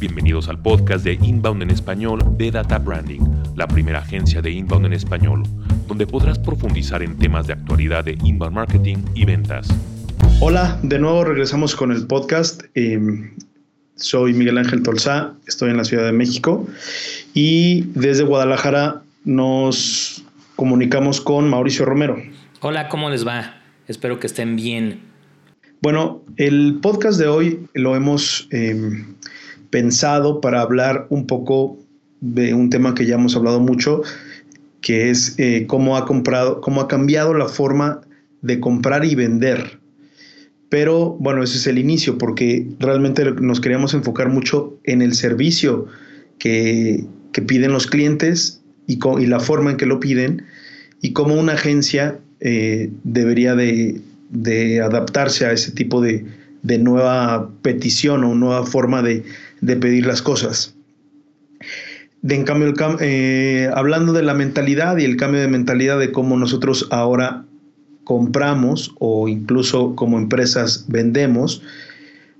Bienvenidos al podcast de Inbound en español de Data Branding, la primera agencia de Inbound en español, donde podrás profundizar en temas de actualidad de inbound marketing y ventas. Hola, de nuevo regresamos con el podcast. Em, soy Miguel Ángel Tolzá, estoy en la Ciudad de México y desde Guadalajara nos comunicamos con Mauricio Romero. Hola, ¿cómo les va? Espero que estén bien. Bueno, el podcast de hoy lo hemos em, pensado para hablar un poco de un tema que ya hemos hablado mucho, que es eh, cómo ha comprado, cómo ha cambiado la forma de comprar y vender. Pero bueno, ese es el inicio, porque realmente nos queríamos enfocar mucho en el servicio que, piden los clientes y, y, la forma en que lo piden y cómo una agencia eh, debería de, de, adaptarse a ese tipo de, de nueva petición o nueva forma de, de pedir las cosas. De, en cambio, eh, hablando de la mentalidad y el cambio de mentalidad de cómo nosotros ahora compramos o incluso como empresas vendemos,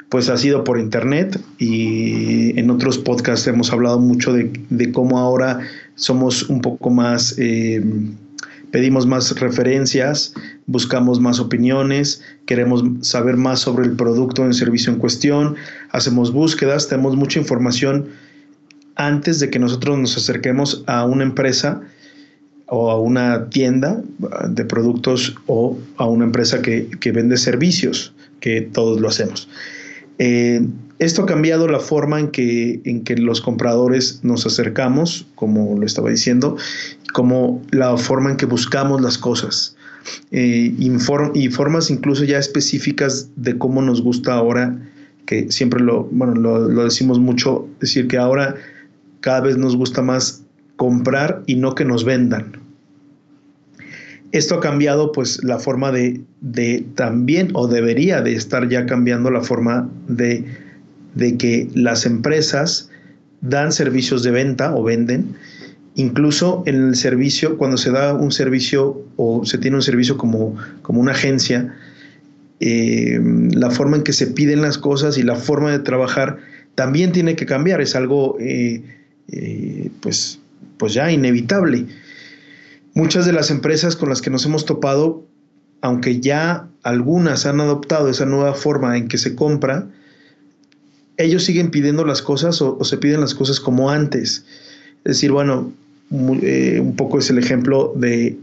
pues ha sido por internet y en otros podcasts hemos hablado mucho de, cómo ahora somos un poco más... Eh, pedimos más referencias, buscamos más opiniones, queremos saber más sobre el producto o el servicio en cuestión, hacemos búsquedas, tenemos mucha información antes de que nosotros nos acerquemos a una empresa o a una tienda de productos o a una empresa que, vende servicios, que todos lo hacemos. Eh, esto ha cambiado la forma en que, en que los compradores nos acercamos, como lo estaba diciendo, como la forma en que buscamos las cosas. Eh, y formas incluso ya específicas de cómo nos gusta ahora, que siempre lo, bueno, lo decimos mucho, decir que ahora cada vez nos gusta más comprar y no que nos vendan. Esto ha cambiado pues la forma de, de, también o debería de estar ya cambiando la forma de, de que las empresas dan servicios de venta o venden Incluso en el servicio, cuando se da un servicio o se tiene un servicio como, como una agencia, eh, la forma en que se piden las cosas y la forma de trabajar también tiene que cambiar. Es algo eh, eh, pues, pues ya inevitable. Muchas de las empresas con las que nos hemos topado, aunque ya algunas han adoptado esa nueva forma en que se compra, ellos siguen pidiendo las cosas o, o se piden las cosas como antes. Es decir, bueno, eh, un poco es el ejemplo de,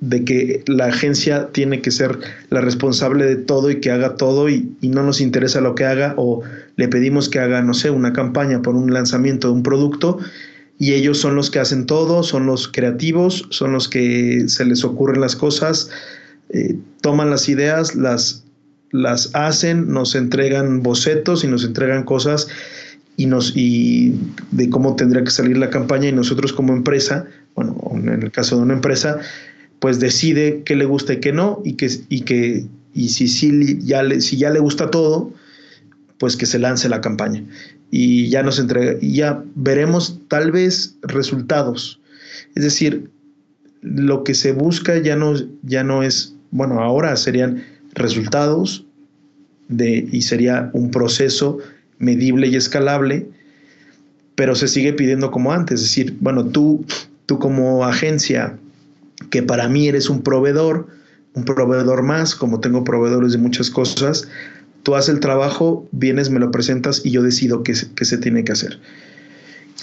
de que la agencia tiene que ser la responsable de todo y que haga todo y, no nos interesa lo que haga o le pedimos que haga, no sé, una campaña por un lanzamiento de un producto y ellos son los que hacen todo, son los creativos, son los que se les ocurren las cosas, eh, toman las ideas, las, las hacen, nos entregan bocetos y nos entregan cosas y, nos, y de cómo tendría que salir la campaña y nosotros como empresa, bueno, en el caso de una empresa, pues decide qué le gusta y qué no y que, y que y si, si, ya le, si ya le gusta todo, pues que se lance la campaña y ya nos entrega y ya veremos tal vez resultados. Es decir, lo que se busca ya no, ya no es, bueno, ahora serían resultados de, y sería un proceso medible y escalable, pero se sigue pidiendo como antes. Es decir, bueno, tú, tú como agencia, que para mí eres un proveedor, un proveedor más, como tengo proveedores de muchas cosas, tú haces el trabajo, vienes, me lo presentas y yo decido qué, se tiene que hacer.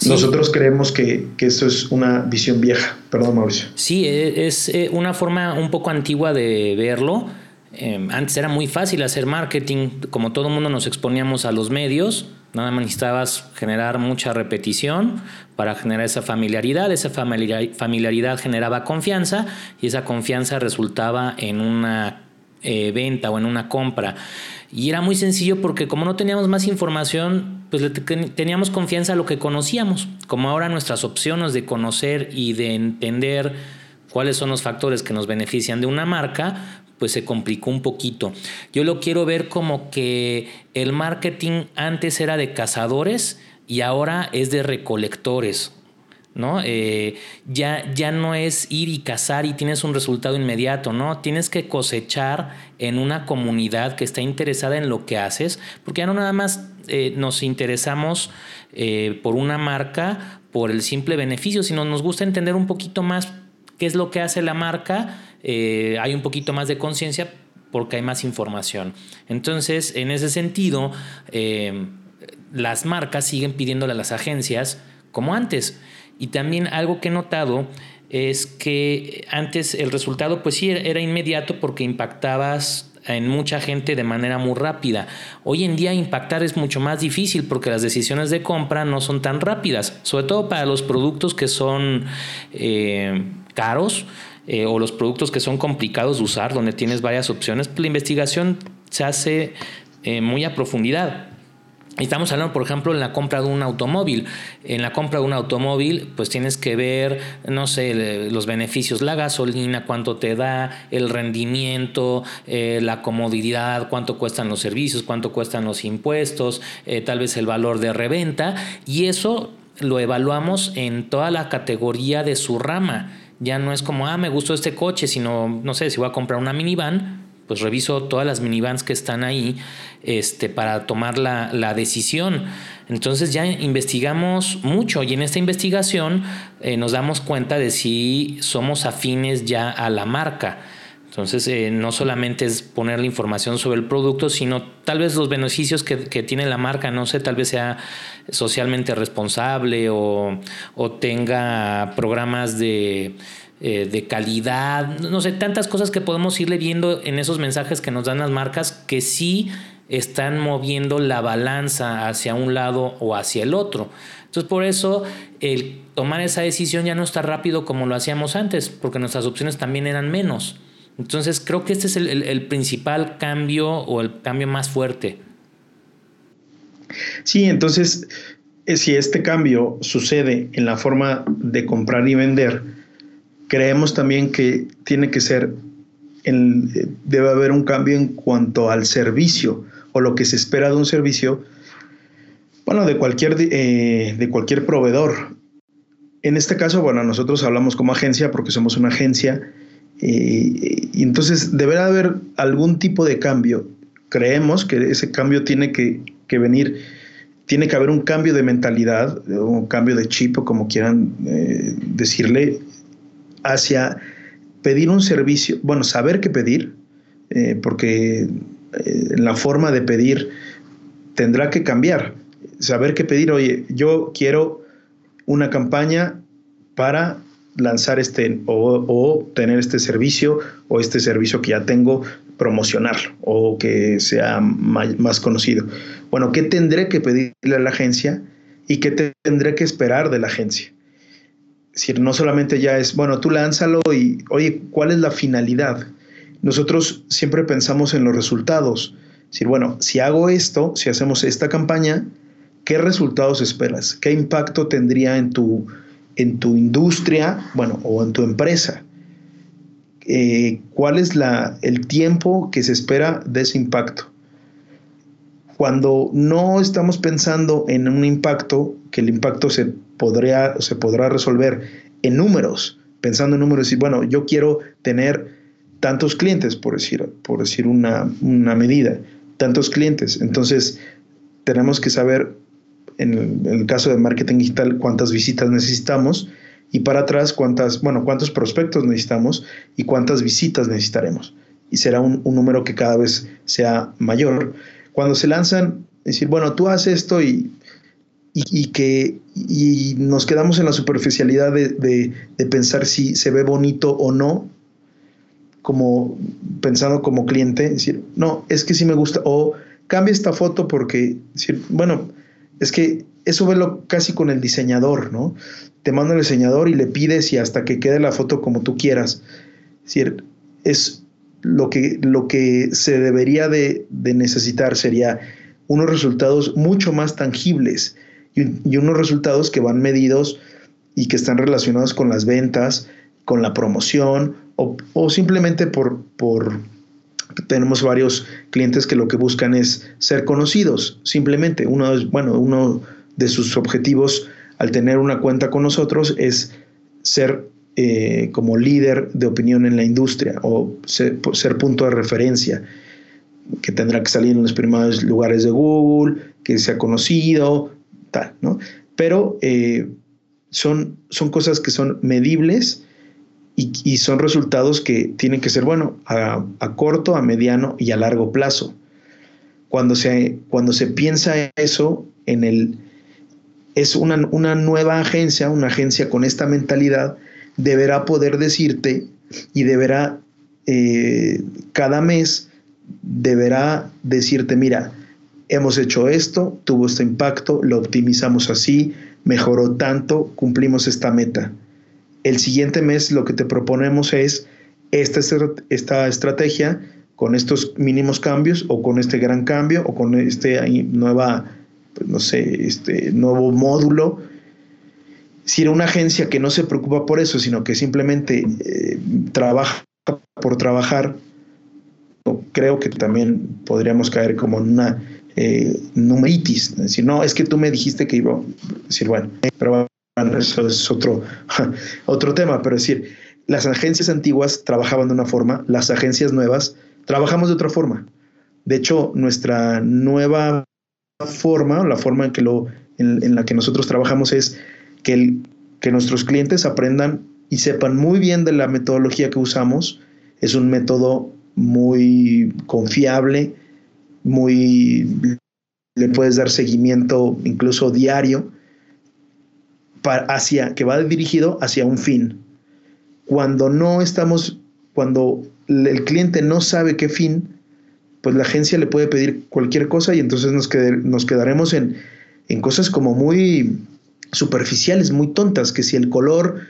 Nosotros creemos que, que, esto es una visión vieja. Perdón, Mauricio. Sí, e, es eh, una forma un poco antigua de verlo Em, antes era muy fácil hacer marketing, como todo mundo nos exponíamos a los medios, nada más necesitabas generar mucha repetición para generar esa familiaridad, esa familiaridad generaba confianza y esa confianza resultaba en una eh, venta o en una compra. Y era muy sencillo porque como no teníamos más información, pues teníamos confianza a lo que conocíamos. Como ahora nuestras opciones de conocer y de entender cuáles son los factores que nos benefician de una marca, pues se complicó un poquito. Yo lo quiero ver como que el marketing antes era de cazadores y ahora es de recolectores. ¿no? Eh, ya, ya no es ir y cazar y tienes un resultado inmediato, ¿no? Tienes que cosechar en una comunidad que está interesada en lo que haces, porque ya no nada más eh, nos interesamos eh, por una marca, por el simple beneficio, sino nos gusta entender un poquito más qué es lo que hace la marca, hay un poquito más de conciencia porque hay más información. Entonces, en ese sentido, las marcas siguen pidiéndole a las agencias como antes. Y también algo que he notado es que antes el resultado pues sí era inmediato porque impactabas en mucha gente de manera muy rápida. Hoy en día impactar es mucho más difícil porque las decisiones de compra no son tan rápidas, sobre todo para los productos que son eh, caros eh, o los productos que son complicados de usar, donde tienes varias opciones, pues la investigación se hace eh, muy a profundidad. Estamos hablando, por ejemplo, en la compra de un automóvil. En la compra de un automóvil, pues tienes que ver, no sé, los beneficios, la gasolina, cuánto te da, el rendimiento, eh, la comodidad, cuánto cuestan los servicios, cuánto cuestan los impuestos, tal vez el valor de reventa. Y eso lo evaluamos en toda la categoría de su rama. Ya no es como, ah, me gustó este coche, sino, no sé, si voy a comprar una minivan, pues reviso todas las minivans que están ahí este, para tomar la, decisión. Entonces ya investigamos mucho y en esta investigación eh, nos damos cuenta de si somos afines ya a la marca. Entonces, eh, no solamente es poner la información sobre el producto, sino tal vez los beneficios que, tiene la marca, no sé, tal vez sea socialmente responsable o, tenga programas de, eh, de calidad, no sé, tantas cosas que podemos irle viendo en esos mensajes que nos dan las marcas que sí están moviendo la balanza hacia un lado o hacia el otro. Entonces por eso el tomar esa decisión ya no está rápido como lo hacíamos antes, porque nuestras opciones también eran menos. Entonces creo que este es el, principal cambio o el cambio más fuerte. Sí, entonces eh, si este cambio sucede en la forma de comprar y vender, creemos también que tiene que ser, debe haber un cambio en cuanto al servicio o lo que se espera de un servicio, bueno, de cualquier, eh, de cualquier proveedor. En este caso, bueno, nosotros hablamos como agencia porque somos una agencia y entonces deberá haber algún tipo de cambio. Creemos que ese cambio tiene que, venir, tiene que haber un cambio de mentalidad, un cambio de chip o como quieran eh, decirle, hacia pedir un servicio, bueno, saber qué pedir, eh, porque eh, la forma de pedir tendrá que cambiar. Saber qué pedir, oye, yo quiero una campaña para lanzar este o, tener este servicio o este servicio que ya tengo, promocionarlo o que sea más conocido. Bueno, ¿qué tendré que pedirle a la agencia y qué tendré que esperar de la agencia? decir, no solamente ya es, bueno, tú lánzalo y, oye, ¿cuál es la finalidad? Nosotros siempre pensamos en los resultados. Es decir, bueno, si hago esto, si hacemos esta campaña, ¿qué resultados esperas? ¿Qué impacto tendría en tu, en tu industria, bueno, o en tu empresa? Eh, ¿Cuál es la, el tiempo que se espera de ese impacto? Cuando no estamos pensando en un impacto, que el impacto se, podría, se podrá resolver en números, pensando en números y bueno, yo quiero tener tantos clientes, por decir, por decir una, medida, tantos clientes. Entonces, tenemos que saber, en el, caso de marketing digital, cuántas visitas necesitamos y para atrás, cuántas, bueno, cuántos prospectos necesitamos y cuántas visitas necesitaremos. Y será un, un número que cada vez sea mayor. Cuando se lanzan, decir, bueno, tú haces esto y y, que y nos quedamos en la superficialidad de, pensar si se ve bonito o no, como pensando como cliente, decir, no, es que sí me gusta, o cambia esta foto porque, bueno, es que eso velo casi con el diseñador, ¿no? Te manda el diseñador y le pides y hasta que quede la foto como tú quieras. Es es lo que, lo que se debería de, de necesitar sería unos resultados mucho más tangibles y, unos resultados que van medidos y que están relacionados con las ventas, con la promoción o, simplemente por, por, tenemos varios clientes que lo que buscan es ser conocidos, simplemente. Uno, bueno, uno de sus objetivos al tener una cuenta con nosotros es ser eh, como líder de opinión en la industria o ser, punto de referencia, que tendrá que salir en los primeros lugares de Google, que sea conocido, tal, ¿no? Pero eh, son, son cosas que son medibles y, son resultados que tienen que ser, bueno, a, corto, a mediano y a largo plazo. Cuando se, cuando se piensa eso en el... Es una, nueva agencia, una agencia con esta mentalidad, deberá poder decirte y deberá eh, cada mes deberá decirte, mira, hemos hecho esto, tuvo este impacto, lo optimizamos así, mejoró tanto, cumplimos esta meta. El siguiente mes lo que te proponemos es esta, estrategia con estos mínimos cambios o con este gran cambio o con este nueva, pues, no sé, este nuevo módulo. Si era una agencia que no se preocupa por eso, sino que simplemente eh, trabaja por trabajar, creo que también podríamos caer como en una eh, numeritis. Decir, no, es que tú me dijiste que iba a decir, bueno, pero eso es otro, otro tema, pero es decir, las agencias antiguas trabajaban de una forma, las agencias nuevas trabajamos de otra forma. De hecho, nuestra nueva forma, la forma en, que lo, en, la que nosotros trabajamos es que, el, que nuestros clientes aprendan y sepan muy bien de la metodología que usamos. Es un método muy confiable, muy le puedes dar seguimiento incluso diario hacia, que va dirigido hacia un fin. Cuando no estamos, cuando el cliente no sabe qué fin, pues la agencia le puede pedir cualquier cosa y entonces nos, nos quedaremos en, en cosas como muy superficiales, muy tontas, que si el color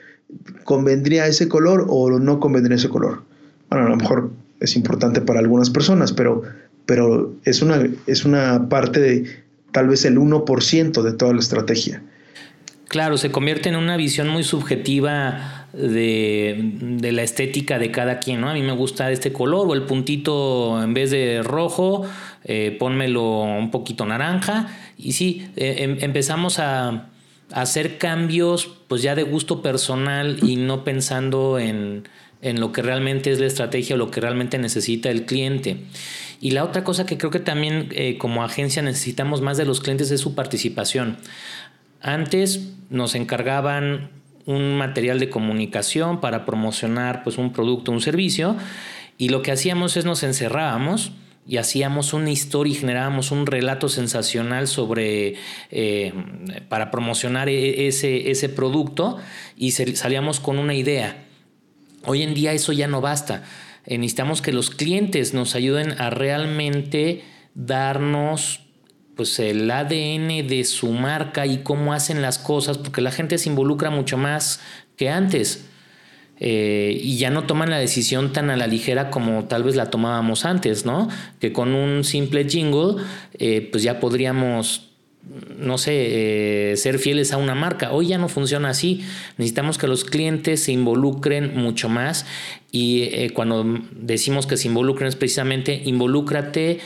convendría ese color o no convendría ese color. Bueno, a lo mejor es importante para algunas personas, pero, pero es, una, es una parte de tal vez el 1% de toda la estrategia. Claro, se convierte en una visión muy subjetiva de, la estética de cada quien, ¿no? A mí me gusta este color o el puntito en vez de rojo, eh, pónmelo un poquito naranja. Y sí, eh, em, empezamos a, a, hacer cambios pues ya de gusto personal y no pensando en, en lo que realmente es la estrategia o lo que realmente necesita el cliente. Y la otra cosa que creo que también eh, como agencia necesitamos más de los clientes es su participación. Antes nos encargaban un material de comunicación para promocionar pues, un producto, un servicio, y lo que hacíamos es nos encerrábamos y hacíamos una historia y generábamos un relato sensacional sobre eh, para promocionar e, ese, ese producto y salíamos con una idea. Hoy en día eso ya no basta. Eh, necesitamos que los clientes nos ayuden a realmente darnos pues el ADN de su marca y cómo hacen las cosas, porque la gente se involucra mucho más que antes. Eh, y ya no toman la decisión tan a la ligera como tal vez la tomábamos antes, ¿no? Que con un simple jingle, eh, pues ya podríamos, no sé, eh, ser fieles a una marca. Hoy ya no funciona así. Necesitamos que los clientes se involucren mucho más. Y cuando decimos que se involucren es precisamente involúcrate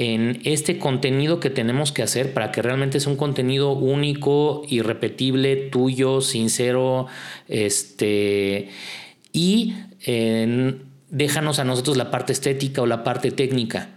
en este contenido que tenemos que hacer para que realmente sea un contenido único, irrepetible, tuyo, sincero, este, y déjanos a nosotros la parte estética o la parte técnica.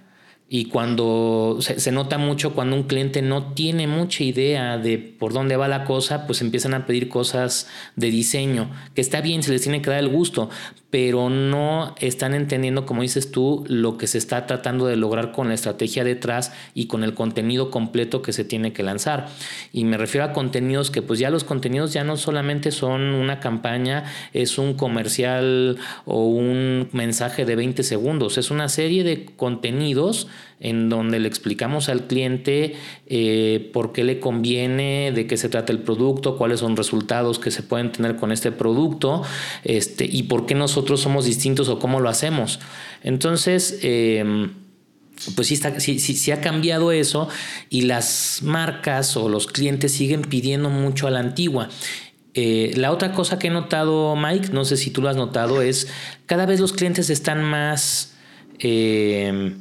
Y cuando se, nota mucho cuando un cliente no tiene mucha idea de por dónde va la cosa, pues empiezan a pedir cosas de diseño, que está bien, se les tiene que dar el gusto, pero no están entendiendo, como dices tú, lo que se está tratando de lograr con la estrategia detrás y con el contenido completo que se tiene que lanzar. Y me refiero a contenidos que pues ya los contenidos ya no solamente son una campaña, es un comercial o un mensaje de 20 segundos, es una serie de contenidos en donde le explicamos al cliente eh, por qué le conviene, de qué se trata el producto, cuáles son resultados que se pueden tener con este producto este, y por qué nosotros somos distintos o cómo lo hacemos. Entonces, em, pues sí, está, sí, ha cambiado eso y las marcas o los clientes siguen pidiendo mucho a la antigua. Eh, la otra cosa que he notado, Mike, no sé si tú lo has notado, es cada vez los clientes están más... Em,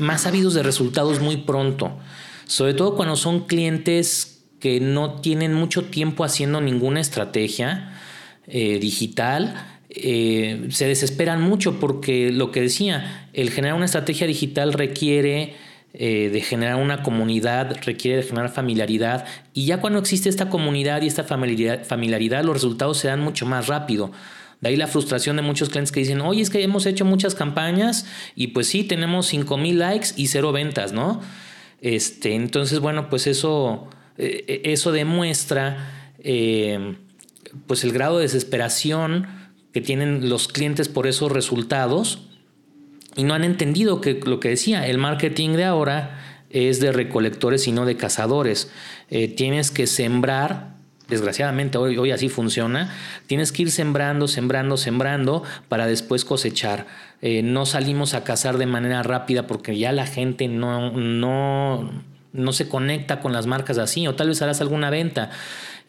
más ávidos de resultados muy pronto. Sobre todo cuando son clientes que no tienen mucho tiempo haciendo ninguna estrategia eh, digital. Eh, se desesperan mucho porque lo que decía, el generar una estrategia digital requiere eh, de generar una comunidad, requiere de generar familiaridad y ya cuando existe esta comunidad y esta familiaridad, familiaridad los resultados se dan mucho más rápido. De ahí la frustración de muchos clientes que dicen, oye, es que hemos hecho muchas campañas y pues sí, tenemos 5 mil likes y cero ventas, ¿no? Este, entonces, bueno, pues eso, eh, eh, eso demuestra eh, pues el grado de desesperación que tienen los clientes por esos resultados y no han entendido que lo que decía, el marketing de ahora es de recolectores y no de cazadores. tienes que sembrar desgraciadamente hoy, así funciona, tienes que ir sembrando, sembrando, sembrando para después cosechar. Eh, no salimos a cazar de manera rápida porque ya la gente no, no, no se conecta con las marcas así, o tal vez harás alguna venta.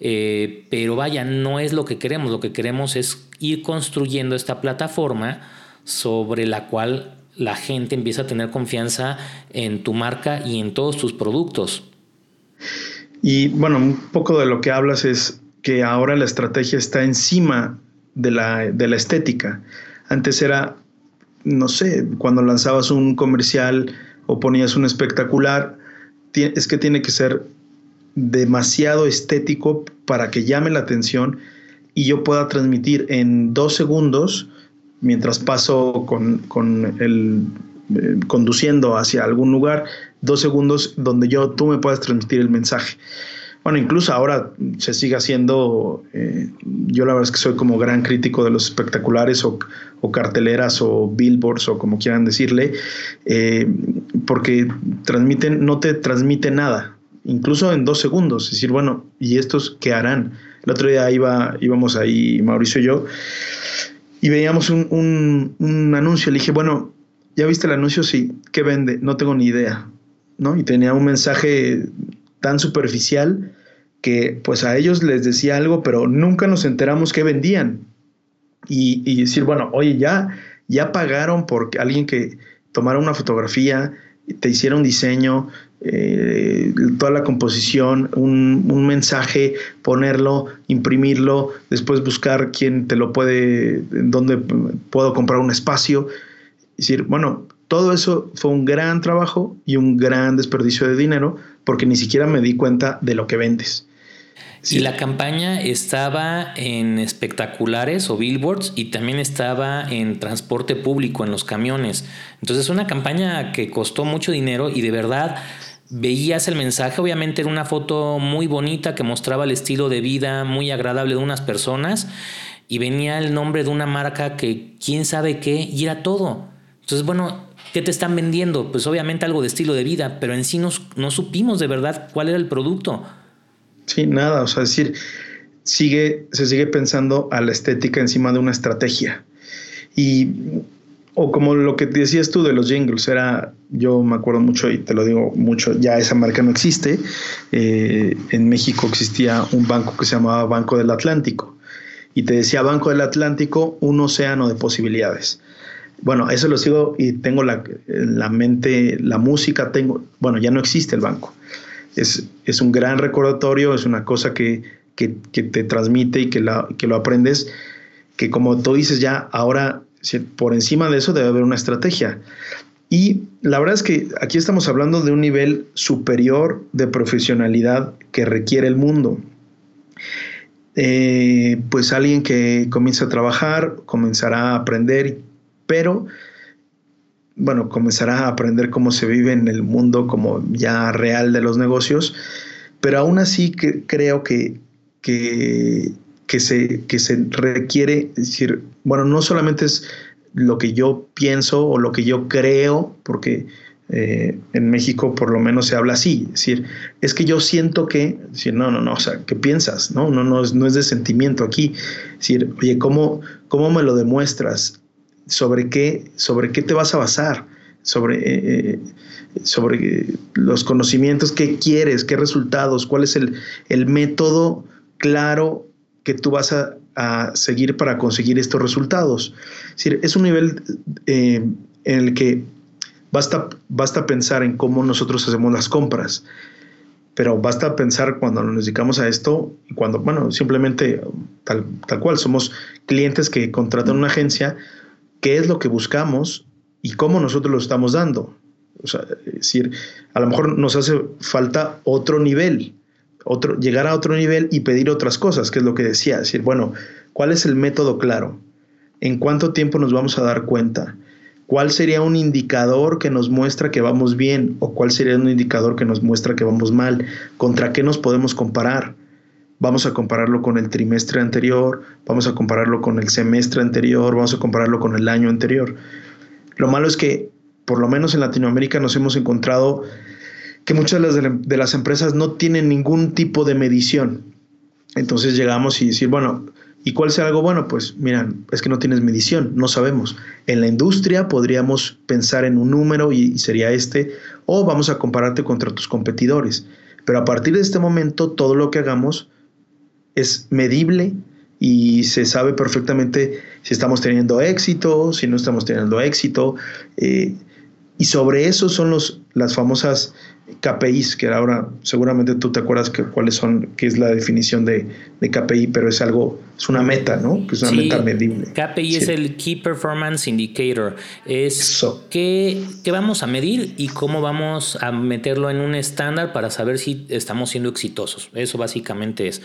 Eh, pero vaya, no es lo que queremos, lo que queremos es ir construyendo esta plataforma sobre la cual la gente empieza a tener confianza en tu marca y en todos tus productos. Y bueno, un poco de lo que hablas es que ahora la estrategia está encima de la, estética. Antes era, no sé, cuando lanzabas un comercial o ponías un espectacular, es que tiene que ser demasiado estético para que llame la atención y yo pueda transmitir en dos segundos, mientras paso con, con el eh, conduciendo hacia algún lugar, dos segundos donde yo, tú me puedas transmitir el mensaje. Bueno, incluso ahora se sigue haciendo, eh, yo la verdad es que soy como gran crítico de los espectaculares o, carteleras o billboards o como quieran decirle, eh, porque transmiten, no te transmite nada, incluso en dos segundos. Es decir, bueno, ¿y estos qué harán? El otro día iba, íbamos ahí, Mauricio y yo, y veíamos un, un, un anuncio. Le dije, bueno, ¿ya viste el anuncio? Sí, ¿qué vende? No tengo ni idea. ¿No? Y tenía un mensaje tan superficial que pues a ellos les decía algo, pero nunca nos enteramos qué vendían. Y, decir, bueno, oye, ya, ya pagaron por alguien que tomara una fotografía, te hiciera un diseño, eh, toda la composición, un, un, mensaje, ponerlo, imprimirlo, después buscar quién te lo puede, dónde puedo comprar un espacio. Es decir, bueno, todo eso fue un gran trabajo y un gran desperdicio de dinero porque ni siquiera me di cuenta de lo que vendes. Y la campaña estaba en espectaculares o billboards y también estaba en transporte público, en los camiones. Entonces una campaña que costó mucho dinero y de verdad veías el mensaje. Obviamente era una foto muy bonita que mostraba el estilo de vida muy agradable de unas personas y venía el nombre de una marca que quién sabe qué y era todo. Entonces, bueno, ¿Qué te están vendiendo? Pues obviamente algo de estilo de vida, pero en sí no, no supimos de verdad cuál era el producto. Sí, nada, o sea, es decir, sigue, se sigue pensando a la estética encima de una estrategia. Y, o como lo que decías tú de los jingles, era, yo me acuerdo mucho y te lo digo mucho, ya esa marca no existe. Eh, en México existía un banco que se llamaba Banco del Atlántico y te decía Banco del Atlántico, un océano de posibilidades bueno, eso lo sigo y tengo la, la mente, la música, tengo, bueno, ya no existe el banco. Es, es un gran recordatorio, es una cosa que, que, te transmite y que, la, que lo aprendes, que como tú dices ya, ahora por encima de eso debe haber una estrategia. Y la verdad es que aquí estamos hablando de un nivel superior de profesionalidad que requiere el mundo. Eh, pues alguien que comienza a trabajar, comenzará a aprender pero bueno, comenzará a aprender cómo se vive en el mundo como ya real de los negocios, pero aún así que, creo que, que, se, que se requiere, decir, bueno, no solamente es lo que yo pienso o lo que yo creo, porque eh, en México por lo menos se habla así, es decir, es que yo siento que, decir, no, no, no, o sea, ¿qué piensas? No, no, no, es, no es de sentimiento aquí, es decir, oye, ¿cómo, ¿cómo me lo demuestras? Sobre qué, sobre qué te vas a basar, sobre, eh, sobre los conocimientos, qué quieres, qué resultados, cuál es el, método claro que tú vas a, seguir para conseguir estos resultados. Es, es un nivel eh, en el que basta, basta pensar en cómo nosotros hacemos las compras. pero basta pensar cuando nos dedicamos a esto y cuando, bueno, simplemente tal, tal cual, somos clientes que contratan una agencia, qué es lo que buscamos y cómo nosotros lo estamos dando. O sea, es decir, a lo mejor nos hace falta otro nivel, otro, llegar a otro nivel y pedir otras cosas, que es lo que decía, es decir, bueno, ¿cuál es el método claro? ¿En cuánto tiempo nos vamos a dar cuenta? ¿Cuál sería un indicador que nos muestra que vamos bien o cuál sería un indicador que nos muestra que vamos mal? ¿Contra qué nos podemos comparar? Vamos a compararlo con el trimestre anterior, vamos a compararlo con el semestre anterior, vamos a compararlo con el año anterior. Lo malo es que, por lo menos en Latinoamérica, nos hemos encontrado que muchas de las, empresas no tienen ningún tipo de medición. Entonces llegamos y decir, bueno, ¿Y cuál será algo bueno? Pues miran, es que no tienes medición, no sabemos. En la industria podríamos pensar en un número y, sería este, o vamos a compararte contra tus competidores. Pero a partir de este momento, todo lo que hagamos es medible y se sabe perfectamente si estamos teniendo éxito, si no estamos teniendo éxito. Eh, y sobre eso son los, las famosas KPIs, que ahora seguramente tú te acuerdas que, cuáles son, qué es la definición de, KPI, pero es algo, es una meta, ¿no? Que es una meta medible. KPI es el Key Performance Indicator. Es qué, vamos a medir y cómo vamos a meterlo en un estándar para saber si estamos siendo exitosos. Eso básicamente es.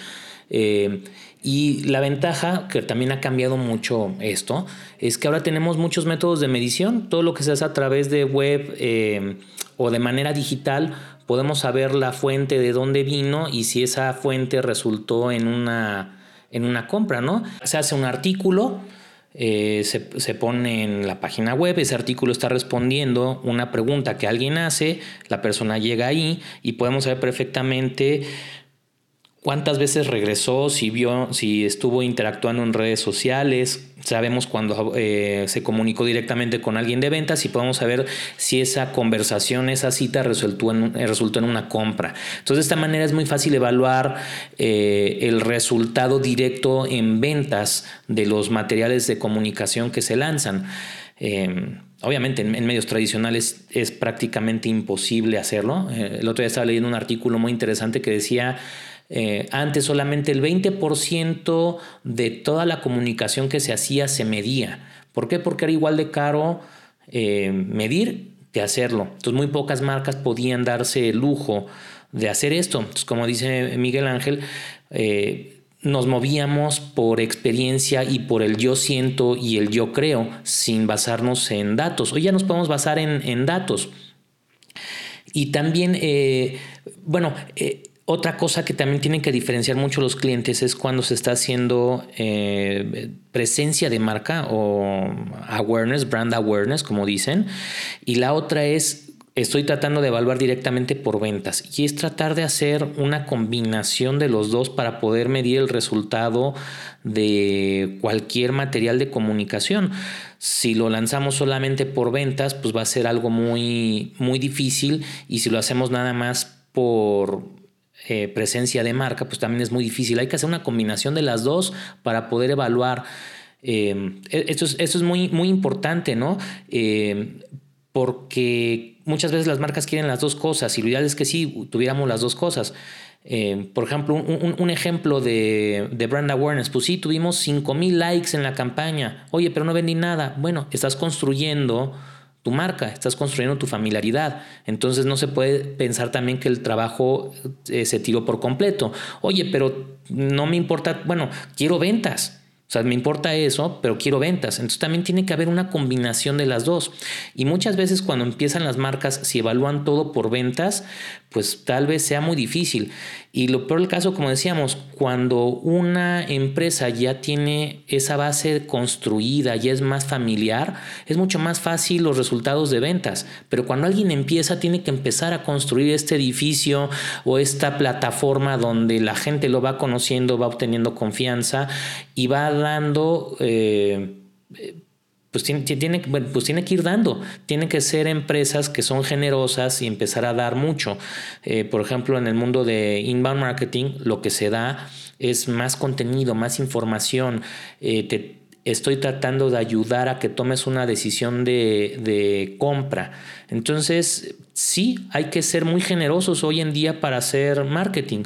Eh, y la ventaja, que también ha cambiado mucho esto, es que ahora tenemos muchos métodos de medición. Todo lo que se hace a través de web eh, o de manera digital, podemos saber la fuente de dónde vino y si esa fuente resultó en una, en una compra, ¿no? Se hace un artículo. Eh, se, se, pone en la página web, ese artículo está respondiendo una pregunta que alguien hace, la persona llega ahí y podemos saber perfectamente cuántas veces regresó, si vio, si estuvo interactuando en redes sociales, sabemos cuando eh, se comunicó directamente con alguien de ventas y podemos saber si esa conversación, esa cita resultó en, eh, una compra. Entonces de esta manera es muy fácil evaluar eh, el resultado directo en ventas de los materiales de comunicación que se lanzan. Obviamente en, medios tradicionales es prácticamente imposible hacerlo. el otro día estaba leyendo un artículo muy interesante que decía eh, antes solamente el 20% de toda la comunicación que se hacía se medía. ¿Por qué? Porque era igual de caro eh, medir que hacerlo. Entonces muy pocas marcas podían darse el lujo de hacer esto. Entonces como dice Miguel Ángel, eh, nos movíamos por experiencia y por el yo siento y el yo creo sin basarnos en datos. Hoy ya nos podemos basar en, datos. Y también, bueno, otra cosa que también tienen que diferenciar mucho los clientes es cuando se está haciendo eh, presencia de marca o awareness, brand awareness, como dicen. Y la otra es, estoy tratando de evaluar directamente por ventas. Y es tratar de hacer una combinación de los dos para poder medir el resultado de cualquier material de comunicación. Si lo lanzamos solamente por ventas, pues va a ser algo muy, muy difícil. Y si lo hacemos nada más por eh, presencia de marca, pues también es muy difícil. Hay que hacer una combinación de las dos para poder evaluar. Eh, esto, es, es, muy, muy importante, ¿no? Eh, porque muchas veces las marcas quieren las dos cosas y lo ideal es que sí tuviéramos las dos cosas. por ejemplo, un, ejemplo de, de, brand awareness, pues sí, tuvimos 5 mil likes en la campaña, oye, pero no vendí nada. Bueno, estás construyendo tu marca, estás construyendo tu familiaridad. Entonces no se puede pensar también que el trabajo eh, se tiró por completo. Oye, pero no me importa, bueno, quiero ventas. O sea, me importa eso, pero quiero ventas. Entonces también tiene que haber una combinación de las dos. Y muchas veces cuando empiezan las marcas, si evalúan todo por ventas, pues tal vez sea muy difícil. Y lo peor del caso, como decíamos, cuando una empresa ya tiene esa base construida, ya es más familiar, es mucho más fácil los resultados de ventas. Pero cuando alguien empieza, tiene que empezar a construir este edificio o esta plataforma donde la gente lo va conociendo, va obteniendo confianza y va dando... Eh, pues tiene, tiene, pues tiene que ir dando. Tienen que ser empresas que son generosas y empezar a dar mucho. Eh, por ejemplo, en el mundo de inbound marketing, lo que se da es más contenido, más información. Eh, estoy tratando de ayudar a que tomes una decisión de, de, compra. Entonces, sí, hay que ser muy generosos hoy en día para hacer marketing.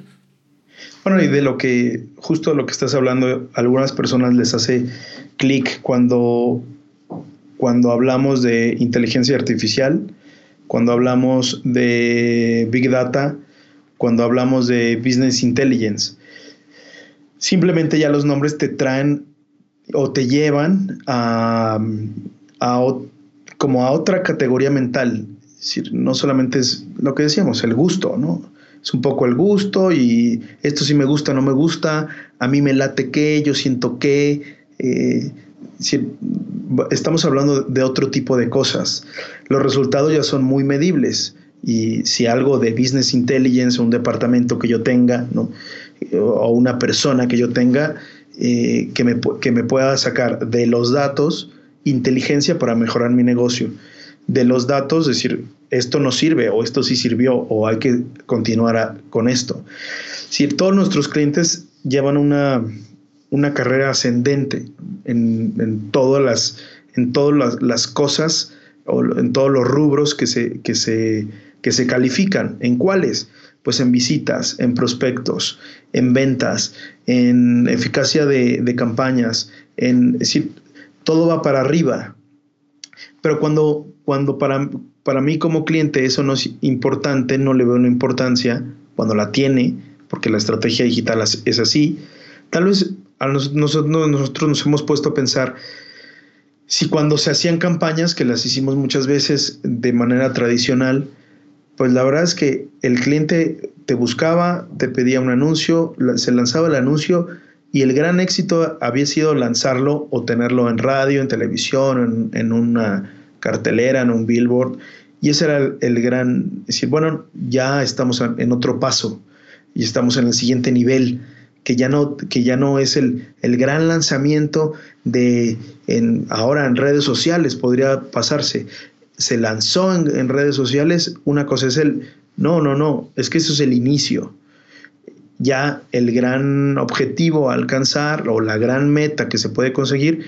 Bueno, y de lo que, justo lo que estás hablando, algunas personas les hace clic cuando, cuando hablamos de inteligencia artificial, cuando hablamos de Big Data, cuando hablamos de Business Intelligence. Simplemente ya los nombres te traen o te llevan a, como a otra categoría mental. Es decir, no solamente es lo que decíamos, el gusto, ¿no? Es un poco el gusto y esto sí me gusta, no me gusta, a mí me late que, yo siento que. Eh, estamos hablando de otro tipo de cosas. Los resultados ya son muy medibles y si algo de business intelligence, un departamento que yo tenga, ¿no? o una persona que yo tenga, eh, que, me, que me pueda sacar de los datos inteligencia para mejorar mi negocio. De los datos, decir, esto no sirve o esto sí sirvió o hay que continuar con esto. Si todos nuestros clientes llevan una, una carrera ascendente en, todas, las, en las, cosas o en todos los rubros que se, que se, que se califican. ¿En cuáles? Pues en visitas, en prospectos, en ventas, en eficacia de, de campañas, en decir, todo va para arriba. Pero cuando, cuando para, para mí como cliente eso no es importante, no le veo una importancia, cuando la tiene, porque la estrategia digital es así, tal vez a nosotros, nosotros nos hemos puesto a pensar si cuando se hacían campañas, que las hicimos muchas veces de manera tradicional, pues la verdad es que el cliente te buscaba, te pedía un anuncio, se lanzaba el anuncio y el gran éxito había sido lanzarlo o tenerlo en radio, en televisión, en, una cartelera, en un billboard. Y ese era el, gran, decir, bueno, ya estamos en otro paso y estamos en el siguiente nivel, que ya no, que ya no es el, el gran lanzamiento de en, ahora en redes sociales, podría pasarse. Se lanzó en, en redes sociales, una cosa es el, no, no, no, es que eso es el inicio ya el gran objetivo a alcanzar o la gran meta que se puede conseguir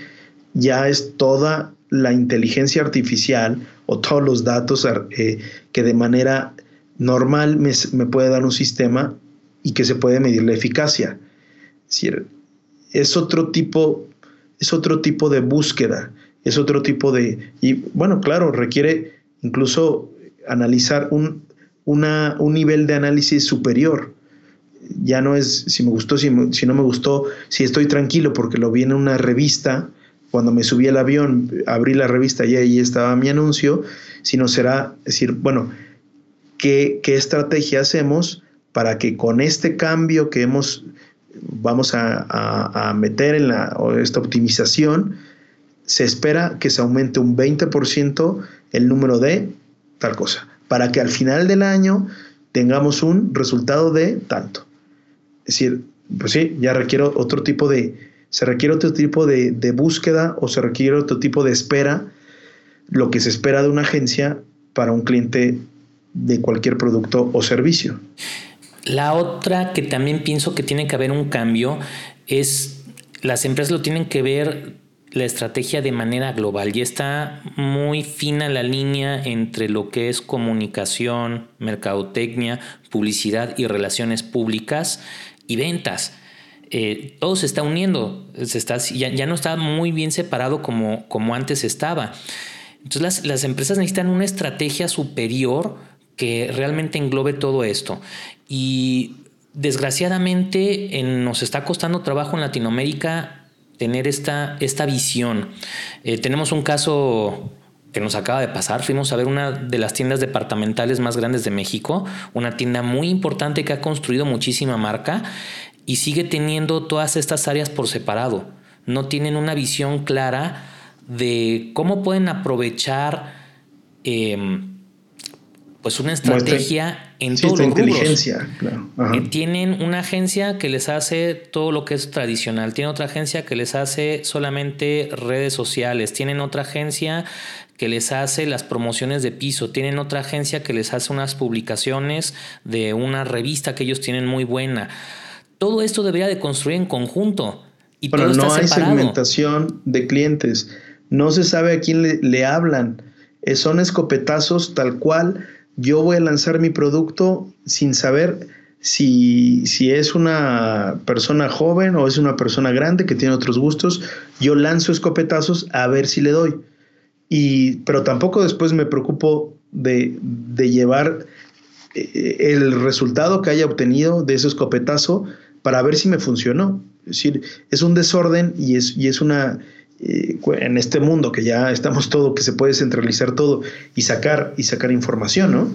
ya es toda la inteligencia artificial o todos los datos eh, que de manera normal me, puede dar un sistema y que se puede medir la eficacia. Es otro tipo, es otro tipo de búsqueda, es otro tipo de... Y bueno, claro, requiere incluso analizar un, un nivel de análisis superior ya no es si me gustó, si, no me gustó, si estoy tranquilo porque lo vi en una revista, cuando me subí al avión, abrí la revista y ahí estaba mi anuncio, sino será decir, bueno, ¿qué, estrategia hacemos para que con este cambio que hemos, vamos a, meter en la, esta optimización, se espera que se aumente un 20% el número de tal cosa, para que al final del año tengamos un resultado de tanto. Es decir, pues sí, ya requiero otro tipo de, se requiere otro tipo de, búsqueda o se requiere otro tipo de espera, lo que se espera de una agencia para un cliente de cualquier producto o servicio. La otra que también pienso que tiene que haber un cambio es las empresas lo tienen que ver la estrategia de manera global y está muy fina la línea entre lo que es comunicación, mercadotecnia, publicidad y relaciones públicas y ventas. Eh, todo se está uniendo, se está, ya, no está muy bien separado como, como antes estaba. Entonces las, las empresas necesitan una estrategia superior que realmente englobe todo esto. Y desgraciadamente nos está costando trabajo en Latinoamérica tener esta, esta visión. Eh, tenemos un caso que nos acaba de pasar. Fuimos a ver una de las tiendas departamentales más grandes de México, una tienda muy importante que ha construido muchísima marca y sigue teniendo todas estas áreas por separado. No tienen una visión clara de cómo pueden aprovechar em, pues una estrategia en todos los inteligencia, eh, Tienen una agencia que les hace todo lo que es tradicional, tienen otra agencia que les hace solamente redes sociales, tienen otra agencia que les hace las promociones de piso, tienen otra agencia que les hace unas publicaciones de una revista que ellos tienen muy buena. Todo esto debería de construir en conjunto. Y bueno, no hay segmentación de clientes, no se sabe a quién le, hablan, eh, son escopetazos tal cual. Yo voy a lanzar mi producto sin saber si, si, es una persona joven o es una persona grande que tiene otros gustos, yo lanzo escopetazos a ver si le doy. Y, pero tampoco después me preocupo de, de llevar eh, el resultado que haya obtenido de ese escopetazo para ver si me funcionó. Es decir, es un desorden y es, y es una, en este mundo que ya estamos todo, que se puede centralizar todo y sacar, y sacar información, ¿no?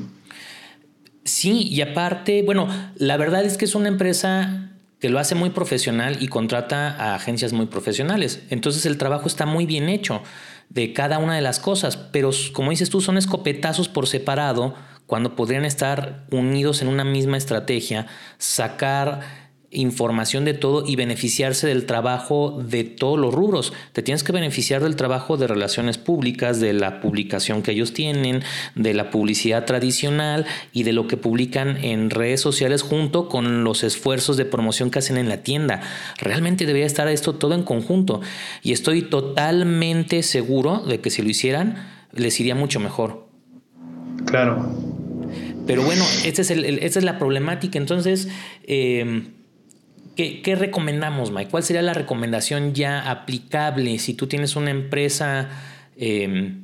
Sí, y aparte, bueno, la verdad es que es una empresa que lo hace muy profesional y contrata a agencias muy profesionales. Entonces el trabajo está muy bien hecho de cada una de las cosas, pero como dices tú, son escopetazos por separado cuando podrían estar unidos en una misma estrategia, sacar información de todo y beneficiarse del trabajo de todos los rubros. Te tienes que beneficiar del trabajo de relaciones públicas, de la publicación que ellos tienen, de la publicidad tradicional y de lo que publican en redes sociales junto con los esfuerzos de promoción que hacen en la tienda. Realmente debería estar esto todo en conjunto y estoy totalmente seguro de que si lo hicieran les iría mucho mejor. Claro. Pero bueno, esta es, es la problemática. Entonces, eh, ¿Qué, recomendamos, Mike? ¿Cuál sería la recomendación ya aplicable si tú tienes una empresa em,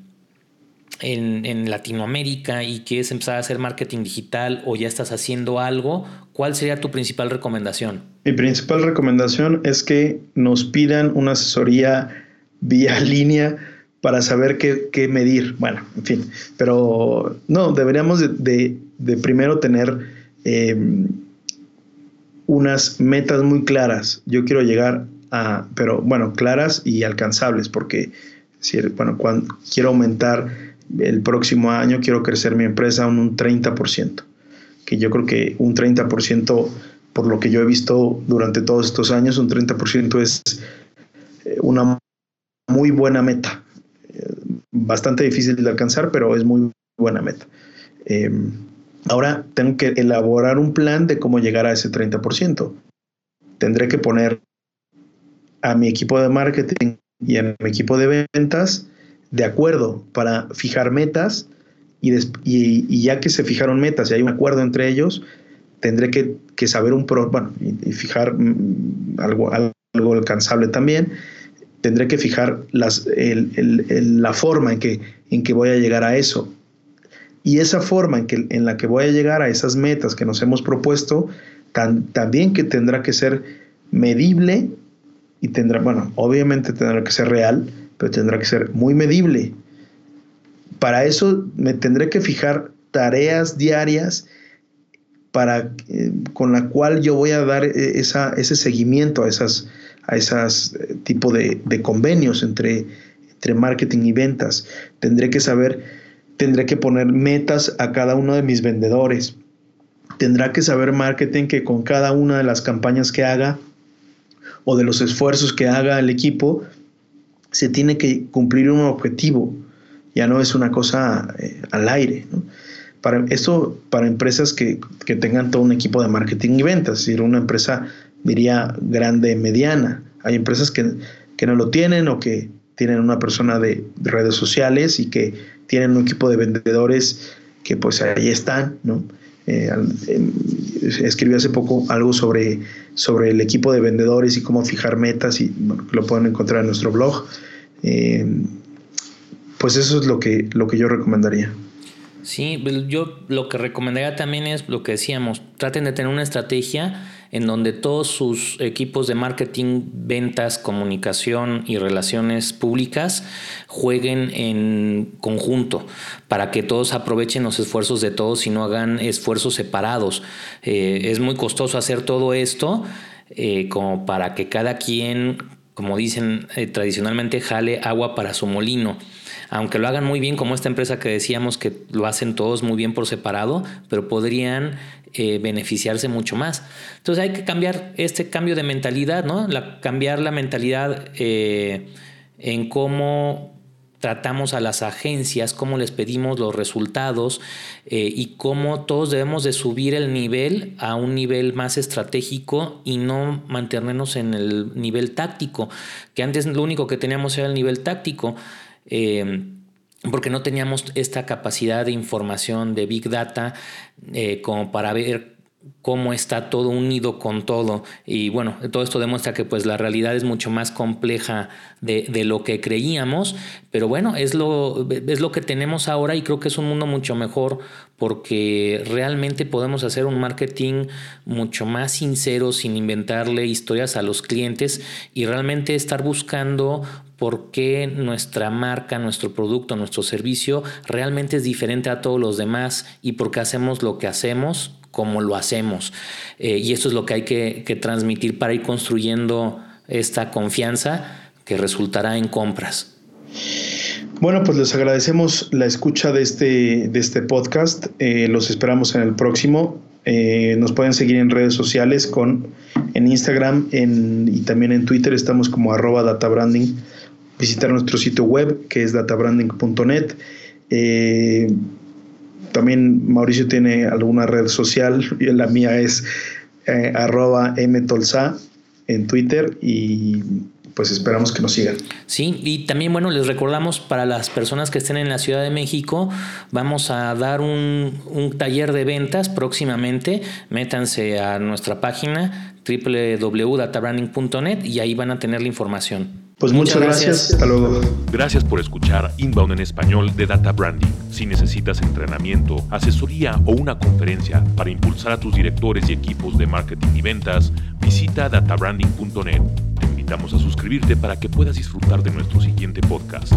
en, Latinoamérica y quieres empezar a hacer marketing digital o ya estás haciendo algo? ¿Cuál sería tu principal recomendación? Mi principal recomendación es que nos pidan una asesoría vía línea para saber qué, medir. Bueno, en fin, pero no, deberíamos de, primero tener... Em, unas metas muy claras. Yo quiero llegar a, pero bueno, claras y alcanzables, porque si, bueno, cuando quiero aumentar el próximo año, quiero crecer mi empresa en un 30%, que yo creo que un 30%, por lo que yo he visto durante todos estos años, un 30% es eh, una muy buena meta. Eh, bastante difícil de alcanzar, pero es muy buena meta. Em, Ahora tengo que elaborar un plan de cómo llegar a ese 30%. Tendré que poner a mi equipo de marketing y a mi equipo de ventas de acuerdo para fijar metas y, ya que se fijaron metas y hay un acuerdo entre ellos, tendré que, saber un pro, bueno, y, fijar mm, algo, algo alcanzable también. Tendré que fijar la forma en que, en que voy a llegar a eso y esa forma en, que, en la que voy a llegar a esas metas que nos hemos propuesto, también que tendrá que ser medible y tendrá, bueno, obviamente tendrá que ser real, pero tendrá que ser muy medible. Para eso me tendré que fijar tareas diarias para, eh, con la cual yo voy a dar eh, esa, ese seguimiento a esas a esas eh, tipo de, de convenios entre, entre marketing y ventas. Tendré que saber tendré que poner metas a cada uno de mis vendedores. Tendrá que saber marketing que con cada una de las campañas que haga o de los esfuerzos que haga el equipo, se tiene que cumplir un objetivo. Ya no es una cosa eh, al aire. Para esto, para empresas que, que, tengan todo un equipo de marketing y ventas, es decir, una empresa, diría, grande, mediana. Hay empresas que, que no lo tienen o que tienen una persona de redes sociales y que tienen un equipo de vendedores que pues ahí están, ¿no? Eh, escribí hace poco algo sobre, sobre el equipo de vendedores y cómo fijar metas y lo pueden encontrar en nuestro blog. Em, pues eso es lo que, lo que yo recomendaría. Sí, pues, yo lo que recomendaría también es lo que decíamos, traten de tener una estrategia en donde todos sus equipos de marketing, ventas, comunicación y relaciones públicas jueguen en conjunto para que todos aprovechen los esfuerzos de todos y no hagan esfuerzos separados. Eh, es muy costoso hacer todo esto eh, como para que cada quien, como dicen eh, tradicionalmente, jale agua para su molino aunque lo hagan muy bien, como esta empresa que decíamos que lo hacen todos muy bien por separado, pero podrían eh, beneficiarse mucho más. Entonces hay que cambiar este cambio de mentalidad, ¿no? cambiar la mentalidad eh, en cómo tratamos a las agencias, cómo les pedimos los resultados eh, y cómo todos debemos de subir el nivel a un nivel más estratégico y no mantenernos en el nivel táctico, que antes lo único que teníamos era el nivel táctico. Eh, porque no teníamos esta capacidad de información de Big Data eh, como para ver cómo está todo unido con todo. Y bueno, todo esto demuestra que pues la realidad es mucho más compleja de, lo que creíamos, pero bueno, es lo, es lo que tenemos ahora y creo que es un mundo mucho mejor porque realmente podemos hacer un marketing mucho más sincero sin inventarle historias a los clientes y realmente estar buscando por qué nuestra marca, nuestro producto, nuestro servicio realmente es diferente a todos los demás y por qué hacemos lo que hacemos cómo lo hacemos. Eh, y eso es lo que hay que, transmitir para ir construyendo esta confianza que resultará en compras. Bueno, pues les agradecemos la escucha de este, de este podcast. Eh, los esperamos en el próximo. Eh, nos pueden seguir en redes sociales con en Instagram y también en Twitter estamos como arroba databranding. Visitar nuestro sitio web que es databranding.net. También Mauricio tiene alguna red social, y la mía es eh, mtolsa en Twitter y pues esperamos que nos sigan. Sí, y también bueno, les recordamos para las personas que estén en la Ciudad de México, vamos a dar un, un taller de ventas próximamente. Métanse a nuestra página www.databranding.net y ahí van a tener la información. Pues muchas, gracias. Hasta luego. Gracias por escuchar Inbound en español de Data Branding. Si necesitas entrenamiento, asesoría o una conferencia para impulsar a tus directores y equipos de marketing y ventas, visita databranding.net. Te invitamos a suscribirte para que puedas disfrutar de nuestro siguiente podcast.